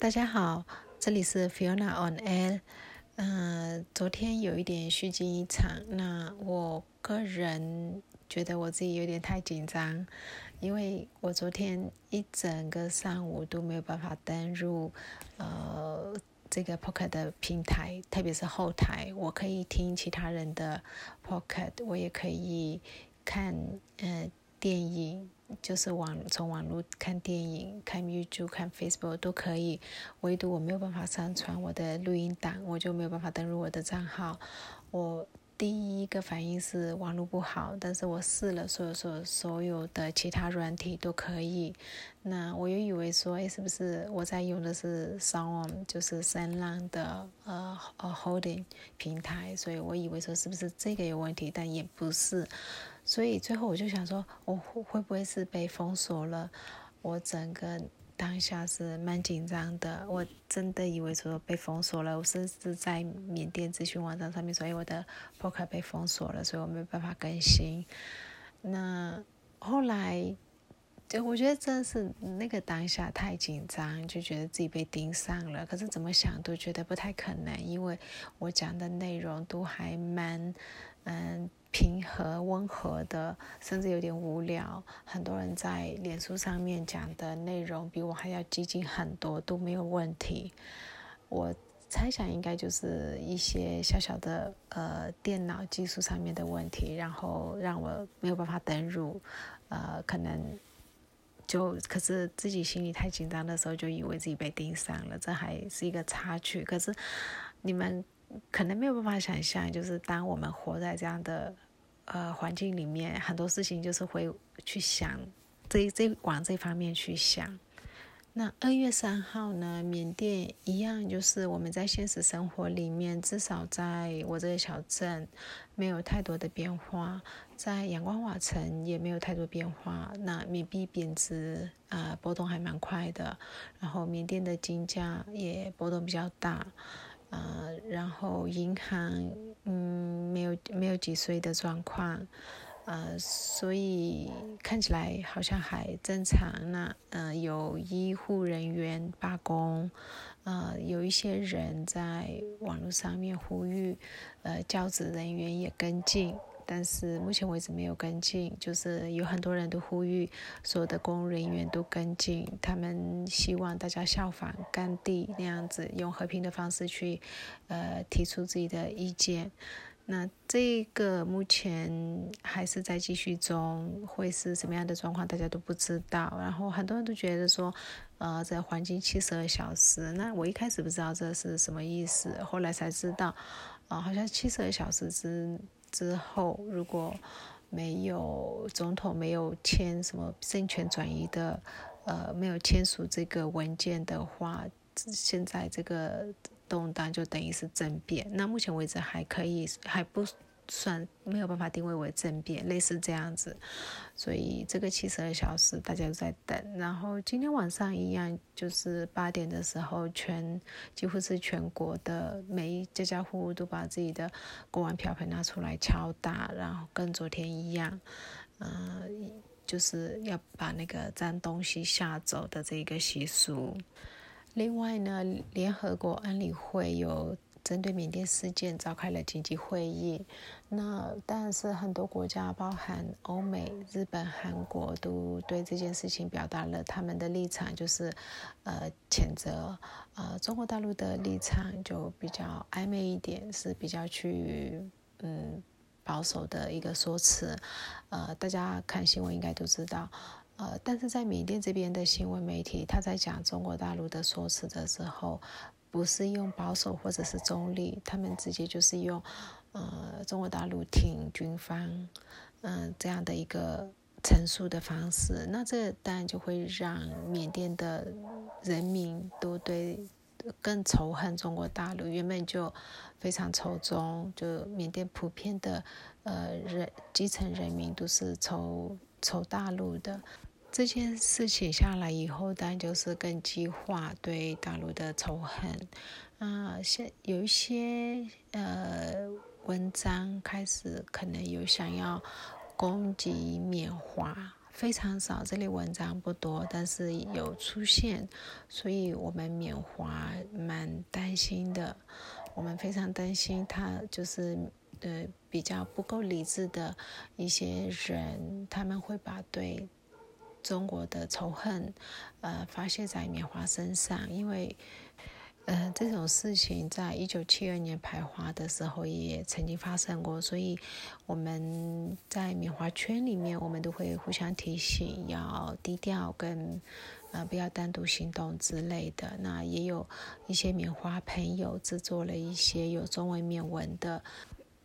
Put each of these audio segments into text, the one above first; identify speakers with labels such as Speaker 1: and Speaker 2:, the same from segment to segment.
Speaker 1: 大家好，这里是 Fiona on Air。嗯，昨天有一点虚惊一场。那我个人觉得我自己有点太紧张，因为我昨天一整个上午都没有办法登入呃这个 Pocket 的平台，特别是后台，我可以听其他人的 Pocket，我也可以看呃电影。就是网从网络看电影、看 YouTube、看 Facebook 都可以，唯独我没有办法上传我的录音档，我就没有办法登录我的账号。我第一个反应是网络不好，但是我试了所有所所有的其他软体都可以。那我又以为说，哎，是不是我在用的是 Sound，就是声浪的呃呃 Holding 平台，所以我以为说是不是这个有问题，但也不是。所以最后我就想说，我会不会是被封锁了？我整个当下是蛮紧张的，我真的以为说被封锁了。我甚至在缅甸咨询网站上面说，哎，我的博客被封锁了，所以我没有办法更新。那后来，就我觉得真的是那个当下太紧张，就觉得自己被盯上了。可是怎么想都觉得不太可能，因为我讲的内容都还蛮，嗯。平和温和的，甚至有点无聊。很多人在脸书上面讲的内容比我还要激进很多，都没有问题。我猜想应该就是一些小小的呃电脑技术上面的问题，然后让我没有办法登入。呃，可能就可是自己心里太紧张的时候，就以为自己被盯上了，这还是一个插曲。可是你们。可能没有办法想象，就是当我们活在这样的呃环境里面，很多事情就是会去想，这这往这方面去想。那二月三号呢，缅甸一样，就是我们在现实生活里面，至少在我这个小镇没有太多的变化，在阳光瓦城也没有太多变化。那缅币贬值啊，波动还蛮快的，然后缅甸的金价也波动比较大。呃，然后银行嗯没有没有几岁的状况，呃，所以看起来好像还正常。那呃有医护人员罢工，呃有一些人在网络上面呼吁，呃教职人员也跟进。但是目前为止没有跟进，就是有很多人都呼吁所有的公务人员都跟进，他们希望大家效仿甘地那样子，用和平的方式去，呃，提出自己的意见。那这个目前还是在继续中，会是什么样的状况，大家都不知道。然后很多人都觉得说，呃，这黄金七十二小时，那我一开始不知道这是什么意思，后来才知道，啊，好像七十二小时之。之后，如果没有总统没有签什么政权转移的，呃，没有签署这个文件的话，现在这个动荡就等于是政变。那目前为止还可以，还不。算没有办法定位为政变，类似这样子，所以这个七十二小时大家都在等。然后今天晚上一样，就是八点的时候，全几乎是全国的每一家家户户都把自己的锅碗瓢盆拿出来敲打，然后跟昨天一样，嗯，就是要把那个脏东西吓走的这个习俗。另外呢，联合国安理会有。针对缅甸事件召开了紧急会议，那但是很多国家，包含欧美、日本、韩国，都对这件事情表达了他们的立场，就是呃谴责。呃，中国大陆的立场就比较暧昧一点，是比较去嗯保守的一个说辞。呃，大家看新闻应该都知道。呃，但是在缅甸这边的新闻媒体，他在讲中国大陆的说辞的时候。不是用保守或者是中立，他们直接就是用，呃，中国大陆挺军方，嗯，这样的一个陈述的方式。那这当然就会让缅甸的人民都对更仇恨中国大陆。原本就非常仇中，就缅甸普遍的呃人基层人民都是仇仇大陆的。这件事情下来以后，当然就是更激化对大陆的仇恨。啊，现有一些呃文章开始可能有想要攻击缅华，非常少，这类文章不多，但是有出现，所以我们缅华蛮担心的。我们非常担心他就是呃比较不够理智的一些人，他们会把对中国的仇恨呃发泄在缅华身上，因为。呃，这种事情在一九七二年排华的时候也曾经发生过，所以我们在缅华圈里面，我们都会互相提醒要低调，跟呃不要单独行动之类的。那也有一些缅华朋友制作了一些有中文缅文的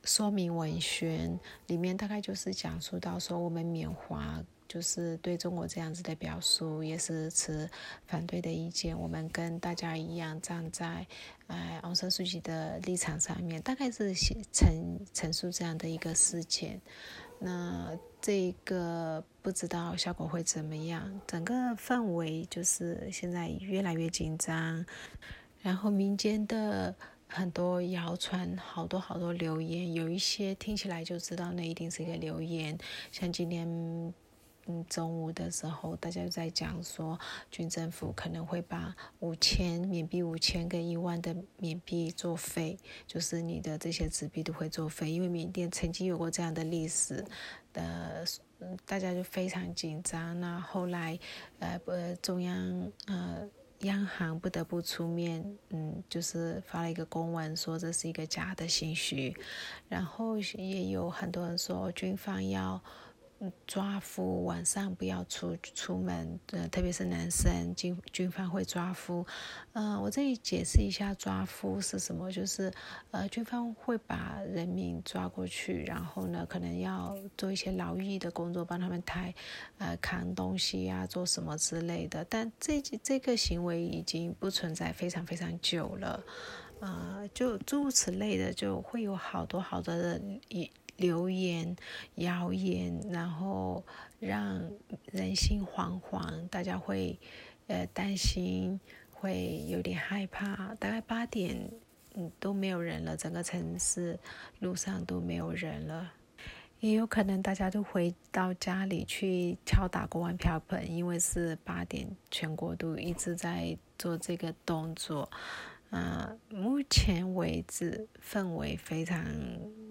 Speaker 1: 说明文宣，里面大概就是讲述到说我们缅华。就是对中国这样子的表述，也是持反对的意见。我们跟大家一样站在，呃，昂山书记的立场上面，大概是陈陈述这样的一个事件。那这个不知道效果会怎么样？整个氛围就是现在越来越紧张，然后民间的很多谣传，好多好多留言，有一些听起来就知道那一定是一个留言，像今天。中午的时候，大家在讲说，军政府可能会把五千缅币、五千跟一万的缅币作废，就是你的这些纸币都会作废，因为缅甸曾经有过这样的历史，呃，大家就非常紧张。那后来，呃，呃，中央呃央行不得不出面，嗯，就是发了一个公文，说这是一个假的信息，然后也有很多人说军方要。抓夫晚上不要出出门，呃，特别是男生，军军方会抓夫。嗯，我这里解释一下抓夫是什么，就是呃，军方会把人民抓过去，然后呢，可能要做一些劳役的工作，帮他们抬呃扛东西呀，做什么之类的。但这这个行为已经不存在非常非常久了，呃，就诸如此类的，就会有好多好多的一。流言、谣言，然后让人心惶惶，大家会呃担心，会有点害怕。大概八点，嗯，都没有人了，整个城市路上都没有人了。也有可能大家都回到家里去敲打锅碗瓢盆，因为是八点，全国都一直在做这个动作。呃，目前为止氛围非常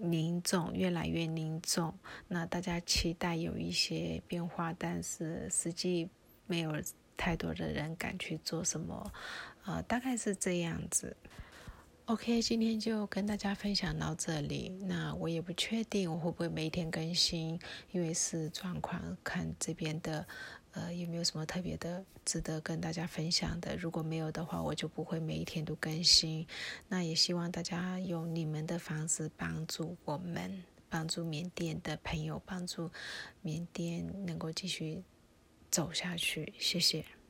Speaker 1: 凝重，越来越凝重。那大家期待有一些变化，但是实际没有太多的人敢去做什么。呃，大概是这样子。OK，今天就跟大家分享到这里。那我也不确定我会不会每天更新，因为是状况，看这边的。呃，有没有什么特别的值得跟大家分享的？如果没有的话，我就不会每一天都更新。那也希望大家用你们的方式帮助我们，帮助缅甸的朋友，帮助缅甸能够继续走下去。谢谢。